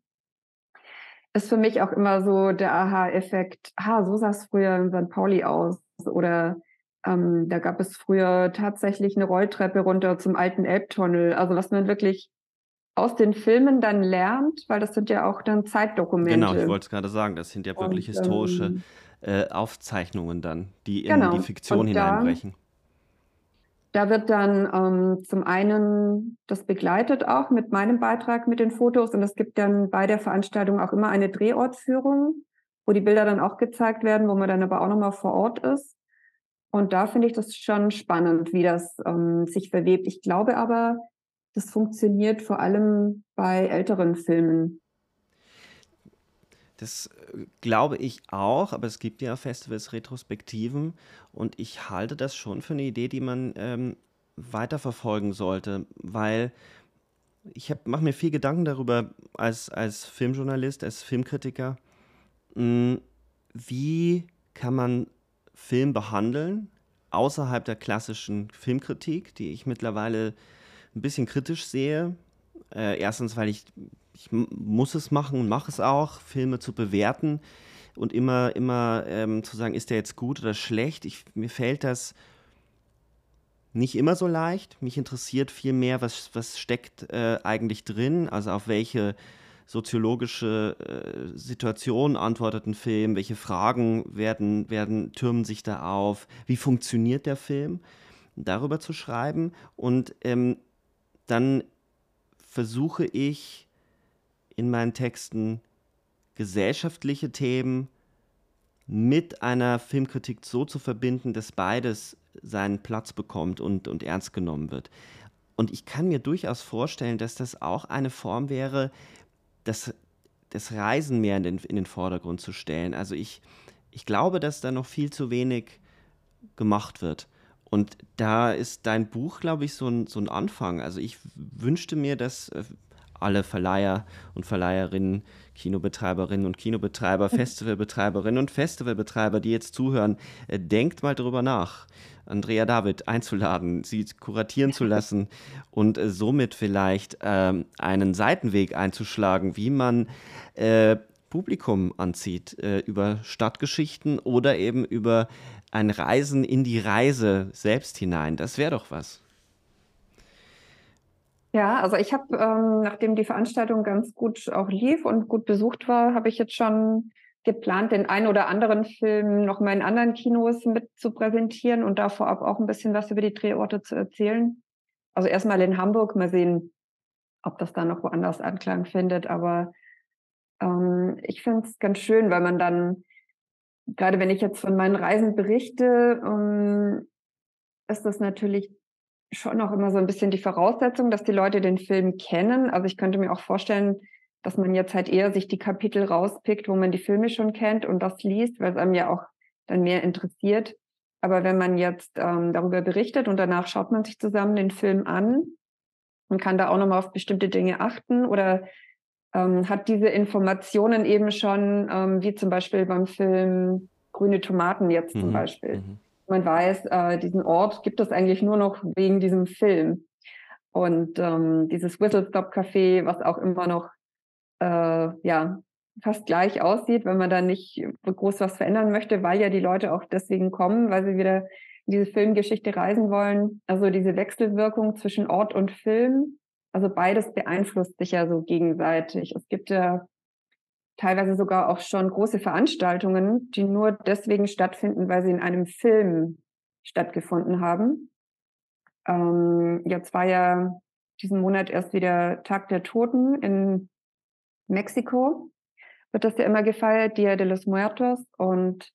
S2: Ist für mich auch immer so der Aha-Effekt, ah, so sah es früher in St. Pauli aus. Oder ähm, da gab es früher tatsächlich eine Rolltreppe runter zum alten Elbtunnel. Also was man wirklich aus den Filmen dann lernt, weil das sind ja auch dann Zeitdokumente.
S1: Genau, ich wollte es gerade sagen, das sind ja wirklich und, historische ähm, äh, Aufzeichnungen dann, die in genau. die Fiktion hineinbrechen.
S2: Da, da wird dann ähm, zum einen das begleitet auch mit meinem Beitrag mit den Fotos und es gibt dann bei der Veranstaltung auch immer eine Drehortsführung, wo die Bilder dann auch gezeigt werden, wo man dann aber auch nochmal vor Ort ist. Und da finde ich das schon spannend, wie das ähm, sich verwebt. Ich glaube aber, das funktioniert vor allem bei älteren Filmen.
S1: Das äh, glaube ich auch, aber es gibt ja Festivals Retrospektiven und ich halte das schon für eine Idee, die man ähm, weiterverfolgen sollte, weil ich mache mir viel Gedanken darüber als, als Filmjournalist, als Filmkritiker, mh, hm, wie kann man Film behandeln, außerhalb der klassischen Filmkritik, die ich mittlerweile ein bisschen kritisch sehe. Äh, erstens, weil ich, ich muss es machen und mache es auch, Filme zu bewerten und immer, immer ähm, zu sagen, ist der jetzt gut oder schlecht. Ich, mir fällt das nicht immer so leicht. Mich interessiert viel mehr, was, was steckt äh, eigentlich drin, also auf welche soziologische äh, Situation antwortet ein Film, welche Fragen werden, werden, türmen sich da auf, wie funktioniert der Film, darüber zu schreiben. Und ähm, dann versuche ich in meinen Texten gesellschaftliche Themen mit einer Filmkritik so zu verbinden, dass beides seinen Platz bekommt und, und ernst genommen wird. Und ich kann mir durchaus vorstellen, dass das auch eine Form wäre, das, das Reisen mehr in den, in den Vordergrund zu stellen. Also ich, ich glaube, dass da noch viel zu wenig gemacht wird. Und da ist dein Buch, glaube ich, so ein, so ein Anfang. Also ich wünschte mir, dass äh, alle Verleiher und Verleiherinnen, Kinobetreiberinnen und Kinobetreiber, Festivalbetreiberinnen und Festivalbetreiber, die jetzt zuhören, äh, denkt mal drüber nach. Andrea David einzuladen, sie kuratieren zu [LAUGHS] lassen und äh, somit vielleicht ähm, einen Seitenweg einzuschlagen, wie man äh, Publikum anzieht äh, über Stadtgeschichten oder eben über ein Reisen in die Reise selbst hinein. Das wäre doch was.
S2: Ja, also ich habe, ähm, nachdem die Veranstaltung ganz gut auch lief und gut besucht war, habe ich jetzt schon geplant, den einen oder anderen Film noch mal in anderen Kinos mit zu präsentieren und da vorab auch ein bisschen was über die Drehorte zu erzählen. Also erstmal in Hamburg, mal sehen, ob das dann noch woanders Anklang findet. Aber ähm, ich finde es ganz schön, weil man dann, gerade wenn ich jetzt von meinen Reisen berichte, ähm, ist das natürlich schon auch immer so ein bisschen die Voraussetzung, dass die Leute den Film kennen. Also ich könnte mir auch vorstellen, dass man jetzt halt eher sich die Kapitel rauspickt, wo man die Filme schon kennt und das liest, weil es einem ja auch dann mehr interessiert. Aber wenn man jetzt ähm, darüber berichtet und danach schaut man sich zusammen den Film an und kann da auch nochmal auf bestimmte Dinge achten oder ähm, hat diese Informationen eben schon, ähm, wie zum Beispiel beim Film Grüne Tomaten jetzt mhm. zum Beispiel. Mhm. Man weiß, äh, diesen Ort gibt es eigentlich nur noch wegen diesem Film. Und ähm, dieses Whistle Stop Café, was auch immer noch äh, ja, fast gleich aussieht, wenn man da nicht groß was verändern möchte, weil ja die Leute auch deswegen kommen, weil sie wieder in diese Filmgeschichte reisen wollen. Also diese Wechselwirkung zwischen Ort und Film, also beides beeinflusst sich ja so gegenseitig. Es gibt ja teilweise sogar auch schon große Veranstaltungen, die nur deswegen stattfinden, weil sie in einem Film stattgefunden haben. Ähm, jetzt war ja diesen Monat erst wieder Tag der Toten in Mexiko. Wird das ja immer gefeiert, Dia de los Muertos. Und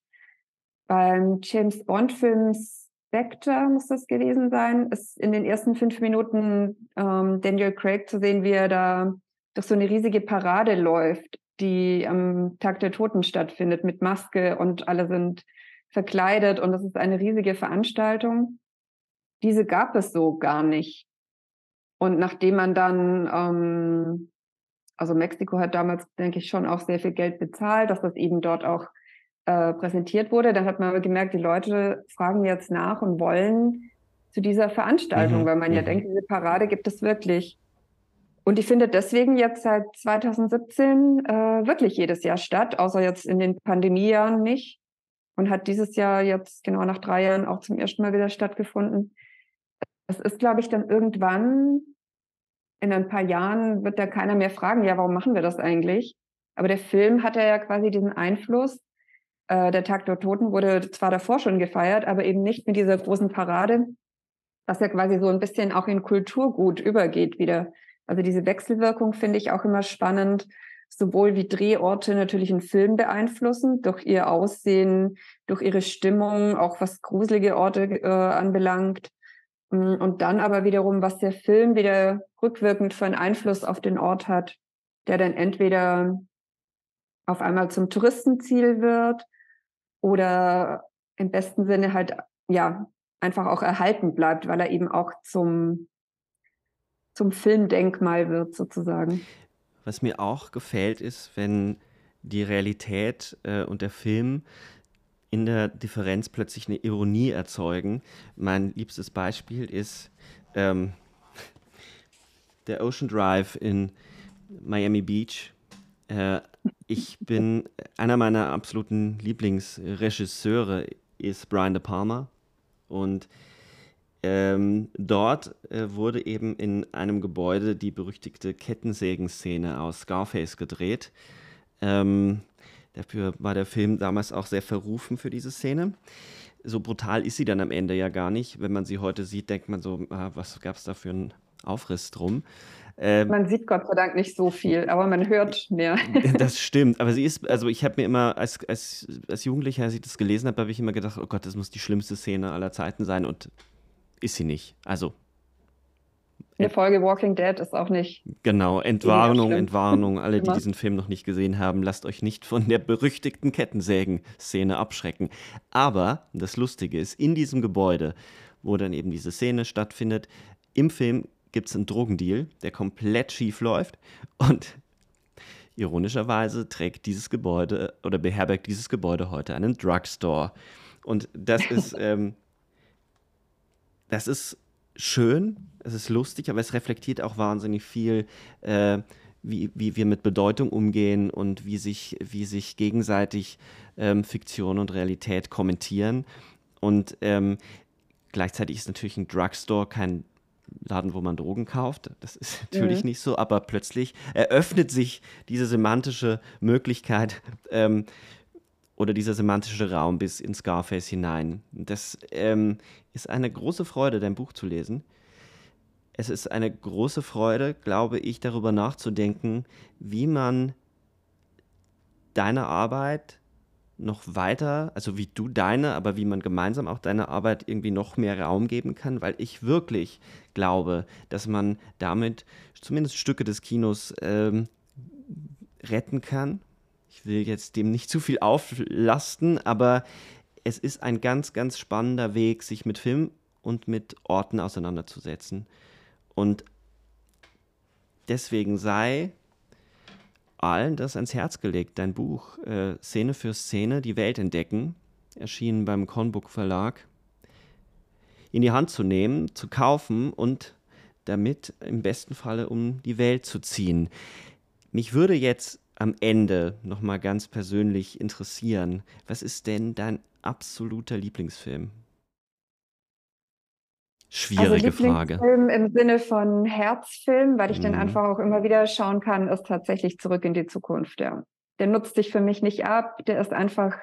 S2: beim James Bond-Film Spectre muss das gewesen sein, ist in den ersten fünf Minuten ähm, Daniel Craig zu sehen, wie er da durch so eine riesige Parade läuft, die am Tag der Toten stattfindet mit Maske und alle sind verkleidet und das ist eine riesige Veranstaltung. Diese gab es so gar nicht. Und nachdem man dann, ähm, also Mexiko hat damals, denke ich, schon auch sehr viel Geld bezahlt, dass das eben dort auch äh, präsentiert wurde, dann hat man gemerkt, die Leute fragen jetzt nach und wollen zu dieser Veranstaltung, mhm. weil man ja mhm. denkt, diese Parade gibt es wirklich. Und die findet deswegen jetzt seit 2017 äh, wirklich jedes Jahr statt, außer jetzt in den Pandemiejahren nicht. Und hat dieses Jahr jetzt genau nach drei Jahren auch zum ersten Mal wieder stattgefunden. Es ist, glaube ich, dann irgendwann in ein paar Jahren wird da keiner mehr fragen, ja, warum machen wir das eigentlich? Aber der Film hat ja quasi diesen Einfluss. Äh, der Tag der Toten wurde zwar davor schon gefeiert, aber eben nicht mit dieser großen Parade, was ja quasi so ein bisschen auch in Kulturgut übergeht wieder. Also diese Wechselwirkung finde ich auch immer spannend, sowohl wie Drehorte natürlich einen Film beeinflussen, durch ihr Aussehen, durch ihre Stimmung, auch was gruselige Orte äh, anbelangt. Mm, und dann aber wiederum, was der Film wieder rückwirkend für einen Einfluss auf den Ort hat, der dann entweder auf einmal zum Touristenziel wird oder im besten Sinne halt, ja, einfach auch erhalten bleibt, weil er eben auch zum, zum Filmdenkmal wird, sozusagen.
S1: Was mir auch gefällt, ist, wenn die Realität äh, und der Film in der Differenz plötzlich eine Ironie erzeugen. Mein liebstes Beispiel ist ähm, der Ocean Drive in Miami Beach. Äh, ich bin einer meiner absoluten Lieblingsregisseure ist Brian De Palma und ähm, dort äh, wurde eben in einem Gebäude die berüchtigte Kettensägen-Szene aus Scarface gedreht. Ähm, dafür war der Film damals auch sehr verrufen für diese Szene. So brutal ist sie dann am Ende ja gar nicht. Wenn man sie heute sieht, denkt man so, ah, was gab es da für einen Aufriss drum?
S2: Ähm, man sieht Gott sei Dank nicht so viel, aber man hört mehr. [LAUGHS]
S1: Das stimmt, aber sie ist, also ich habe mir immer, als, als, als Jugendlicher, als ich das gelesen habe, habe ich immer gedacht, oh Gott, das muss die schlimmste Szene aller Zeiten sein und ist sie nicht. Also.
S2: Eine Folge Walking Dead ist auch nicht.
S1: Genau, Entwarnung, Entwarnung. Alle, die diesen Film noch nicht gesehen haben, lasst euch nicht von der berüchtigten Kettensägen-Szene abschrecken. Aber das Lustige ist, in diesem Gebäude, wo dann eben diese Szene stattfindet, im Film gibt es einen Drogendeal, der komplett schief läuft. Und ironischerweise trägt dieses Gebäude oder beherbergt dieses Gebäude heute einen Drugstore. Und das ist. [LAUGHS] Ähm, das ist schön, es ist lustig, aber es reflektiert auch wahnsinnig viel, äh, wie, wie wir mit Bedeutung umgehen und wie sich, wie sich gegenseitig ähm, Fiktion und Realität kommentieren. Und ähm, gleichzeitig ist natürlich ein Drugstore kein Laden, wo man Drogen kauft. Das ist [LAUGHS] natürlich mhm. nicht so, aber plötzlich eröffnet sich diese semantische Möglichkeit ähm, oder dieser semantische Raum bis in Scarface hinein. Das ähm, ist eine große Freude, dein Buch zu lesen. Es ist eine große Freude, glaube ich, darüber nachzudenken, wie man deine Arbeit noch weiter, also wie du deine, aber wie man gemeinsam auch deine Arbeit irgendwie noch mehr Raum geben kann, weil ich wirklich glaube, dass man damit zumindest Stücke des Kinos ähm, retten kann ich will jetzt dem nicht zu viel auflasten, aber es ist ein ganz, ganz spannender Weg, sich mit Film und mit Orten auseinanderzusetzen. Und deswegen sei allen das ans Herz gelegt, dein Buch äh, Szene für Szene, die Welt entdecken, erschienen beim Kornbook Verlag, in die Hand zu nehmen, zu kaufen und damit im besten Falle um die Welt zu ziehen. Mich würde jetzt am Ende nochmal ganz persönlich interessieren. Was ist denn dein absoluter Lieblingsfilm? Schwierige
S2: also
S1: Frage.
S2: Lieblingsfilm im Sinne von Herzfilm, weil ich mhm. den einfach auch immer wieder schauen kann, ist tatsächlich zurück in die Zukunft, ja. Der nutzt sich für mich nicht ab, der ist einfach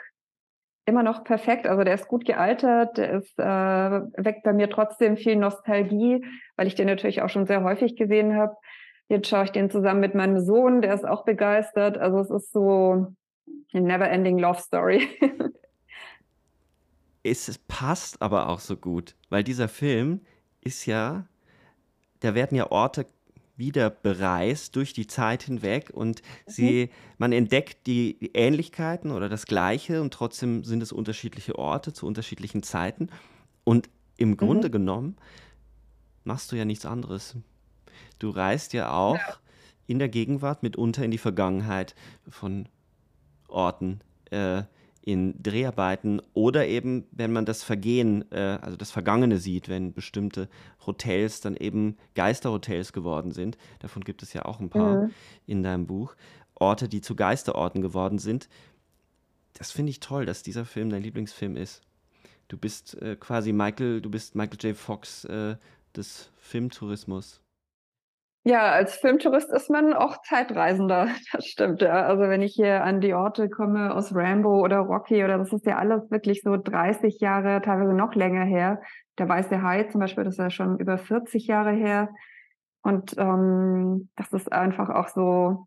S2: immer noch perfekt. Also der ist gut gealtert, der ist, äh, weckt bei mir trotzdem viel Nostalgie, weil ich den natürlich auch schon sehr häufig gesehen habe. Jetzt schaue ich den zusammen mit meinem Sohn, der ist auch begeistert. Also es ist so eine never-ending Love Story. [LAUGHS]
S1: es passt aber auch so gut, weil dieser Film ist ja, da werden ja Orte wieder bereist durch die Zeit hinweg und mhm. sie, man entdeckt die Ähnlichkeiten oder das Gleiche und trotzdem sind es unterschiedliche Orte zu unterschiedlichen Zeiten. Und im mhm. Grunde genommen machst du ja nichts anderes. Du reist ja auch ja. in der Gegenwart mitunter in die Vergangenheit von Orten. Äh, in Dreharbeiten oder eben, wenn man das Vergehen, äh, also das Vergangene sieht, wenn bestimmte Hotels dann eben Geisterhotels geworden sind. Davon gibt es ja auch ein paar mhm. in deinem Buch. Orte, die zu Geisterorten geworden sind. Das finde ich toll, dass dieser Film dein Lieblingsfilm ist. Du bist äh, quasi Michael, du bist Michael J. Fox äh, des Filmtourismus.
S2: Ja, als Filmtourist ist man auch Zeitreisender. [LAUGHS] Das stimmt, ja. Also wenn ich hier an die Orte komme aus Rambo oder Rocky oder das ist ja alles wirklich so 30 Jahre, teilweise noch länger her. Der Weiße Hai zum Beispiel, das ist ja schon über 40 Jahre her. Und ähm, das ist einfach auch so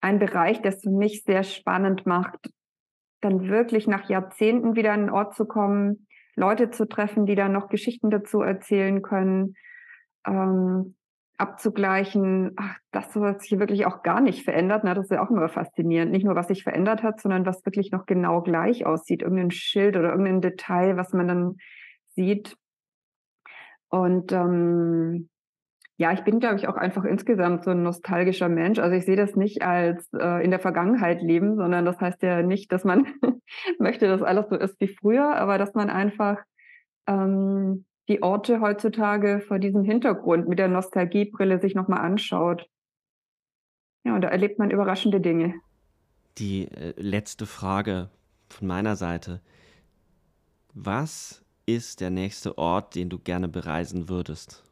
S2: ein Bereich, der es für mich sehr spannend macht, dann wirklich nach Jahrzehnten wieder an einen Ort zu kommen, Leute zu treffen, die dann noch Geschichten dazu erzählen können. Ähm, abzugleichen, ach, das hat sich wirklich auch gar nicht verändert. Na, das ist ja auch immer faszinierend. Nicht nur, was sich verändert hat, sondern was wirklich noch genau gleich aussieht. Irgendein Schild oder irgendein Detail, was man dann sieht. Und ähm, ja, ich bin, glaube ich, auch einfach insgesamt so ein nostalgischer Mensch. Also ich sehe das nicht als äh, in der Vergangenheit leben, sondern das heißt ja nicht, dass man [LAUGHS] möchte, dass alles so ist wie früher, aber dass man einfach ähm, die Orte heutzutage vor diesem Hintergrund mit der Nostalgiebrille sich nochmal anschaut. Ja, und da erlebt man überraschende Dinge.
S1: Die äh, letzte Frage von meiner Seite. Was ist der nächste Ort, den du gerne bereisen würdest?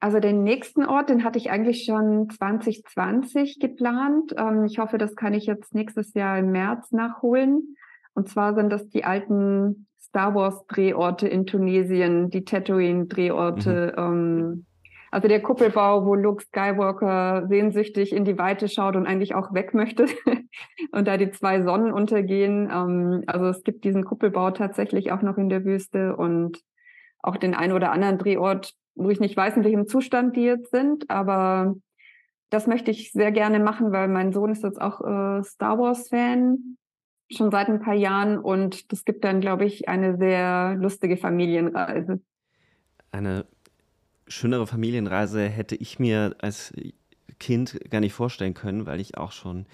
S2: Also den nächsten Ort, den hatte ich eigentlich schon 2020 geplant. Ähm, ich hoffe, das kann ich jetzt nächstes Jahr im März nachholen. Und zwar sind das die alten Star Wars-Drehorte in Tunesien, die Tatooine-Drehorte. Mhm. Ähm, also der Kuppelbau, wo Luke Skywalker sehnsüchtig in die Weite schaut und eigentlich auch weg möchte [LAUGHS] und da die zwei Sonnen untergehen. Ähm, also es gibt diesen Kuppelbau tatsächlich auch noch in der Wüste und auch den einen oder anderen Drehort, wo ich nicht weiß, in welchem Zustand die jetzt sind, aber das möchte ich sehr gerne machen, weil mein Sohn ist jetzt auch äh, Star Wars-Fan schon seit ein paar Jahren und das gibt dann, glaube ich, eine sehr lustige Familienreise.
S1: Eine schönere Familienreise hätte ich mir als Kind gar nicht vorstellen können, weil ich auch schon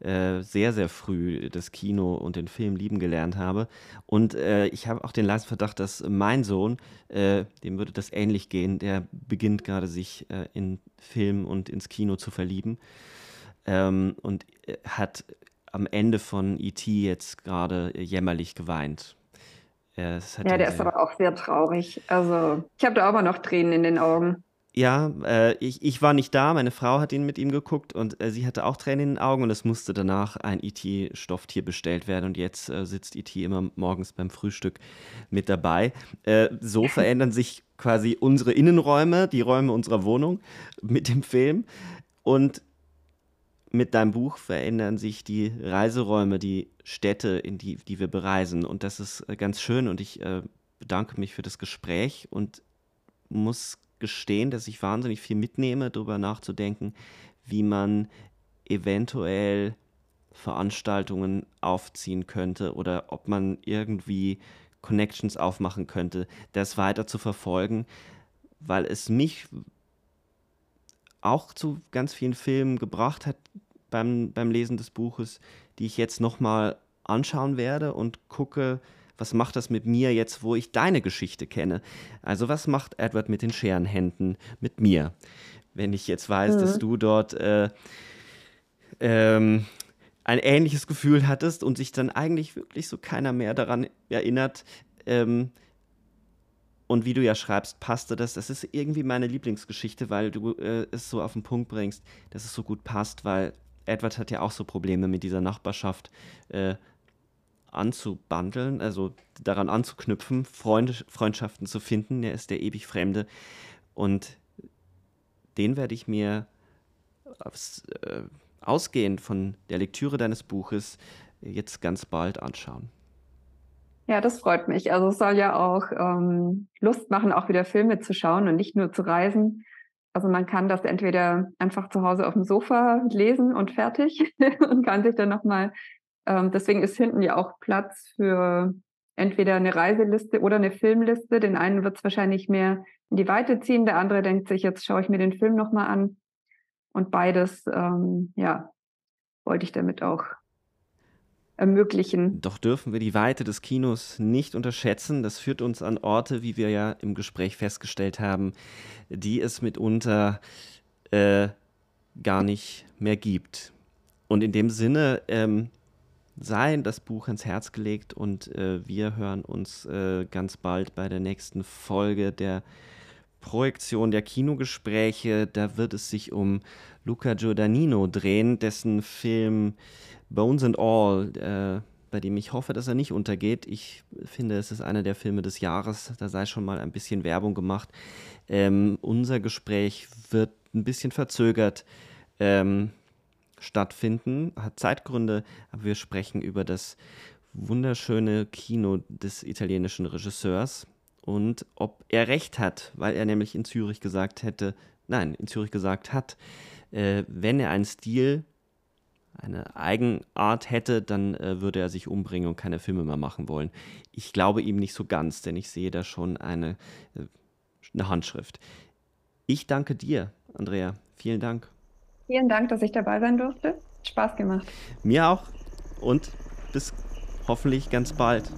S1: äh, sehr, sehr früh das Kino und den Film lieben gelernt habe. Und äh, ich habe auch den leisen Verdacht, dass mein Sohn, äh, dem würde das ähnlich gehen, der beginnt gerade sich äh, in Film und ins Kino zu verlieben. Ähm, und äh, hat am Ende von E.T. jetzt gerade jämmerlich geweint.
S2: ja, der ist aber auch sehr traurig. Also, ich habe da aber noch Tränen in den Augen.
S1: Ja, äh, ich, ich war nicht da, meine Frau hat ihn mit ihm geguckt und äh, sie hatte auch Tränen in den Augen und es musste danach ein IT-Stofftier bestellt werden und jetzt äh, sitzt IT immer morgens beim Frühstück mit dabei. Äh, so [LAUGHS] verändern sich quasi unsere Innenräume, die Räume unserer Wohnung mit dem Film und mit deinem Buch verändern sich die Reiseräume, die Städte, in die, die wir bereisen. Und das ist äh, ganz schön. Und ich äh, bedanke mich für das Gespräch und muss gestehen, dass ich wahnsinnig viel mitnehme, darüber nachzudenken, wie man eventuell Veranstaltungen aufziehen könnte oder ob man irgendwie Connections aufmachen könnte, das weiter zu verfolgen, weil es mich auch zu ganz vielen Filmen gebracht hat beim, beim Lesen des Buches, die ich jetzt nochmal anschauen werde und gucke, was macht das mit mir jetzt, wo ich deine Geschichte kenne? Also was macht Edward mit den Scherenhänden mit mir? Wenn ich jetzt weiß, mhm. dass du dort äh, ähm, ein ähnliches Gefühl hattest und sich dann eigentlich wirklich so keiner mehr daran erinnert. Ähm, und wie du ja schreibst, passte das. Das ist irgendwie meine Lieblingsgeschichte, weil du äh, es so auf den Punkt bringst, dass es so gut passt, weil Edward hat ja auch so Probleme mit dieser Nachbarschaft äh, anzubandeln, also daran anzuknüpfen, Freund, Freundschaften zu finden. Er ist der ewig Fremde. Und den werde ich mir aufs, äh, ausgehend von der Lektüre deines Buches jetzt ganz bald anschauen.
S2: Ja, das freut mich. Also es soll ja auch ähm, Lust machen, auch wieder Filme zu schauen und nicht nur zu reisen. Also man kann das entweder einfach zu Hause auf dem Sofa lesen und fertig [LAUGHS] und kann sich dann nochmal, ähm, deswegen ist hinten ja auch Platz für entweder eine Reiseliste oder eine Filmliste. Den einen wird es wahrscheinlich mehr in die Weite ziehen, der andere denkt sich, jetzt schaue ich mir den Film nochmal an. Und beides, ähm, ja, wollte ich damit auch ermöglichen.
S1: Doch dürfen wir die Weite des Kinos nicht unterschätzen. Das führt uns an Orte, wie wir ja im Gespräch festgestellt haben, die es mitunter äh, gar nicht mehr gibt. Und in dem Sinne ähm, sei das Buch ans Herz gelegt und äh, wir hören uns äh, ganz bald bei der nächsten Folge der Projektion der Kinogespräche. Da wird es sich um Luca Giordanino drehen, dessen Film Bones and All, äh, bei dem ich hoffe, dass er nicht untergeht. Ich finde, es ist einer der Filme des Jahres. Da sei schon mal ein bisschen Werbung gemacht. Ähm, unser Gespräch wird ein bisschen verzögert ähm, stattfinden, hat Zeitgründe, aber wir sprechen über das wunderschöne Kino des italienischen Regisseurs und ob er recht hat, weil er nämlich in Zürich gesagt hätte, nein, in Zürich gesagt hat, äh, wenn er einen Stil, eine Eigenart hätte, dann äh, würde er sich umbringen und keine Filme mehr machen wollen. Ich glaube ihm nicht so ganz, denn ich sehe da schon eine, äh, eine Handschrift. Ich danke dir, Andrea. Vielen Dank.
S2: Vielen Dank, dass ich dabei sein durfte. Spaß gemacht.
S1: Mir auch. Und bis hoffentlich ganz bald.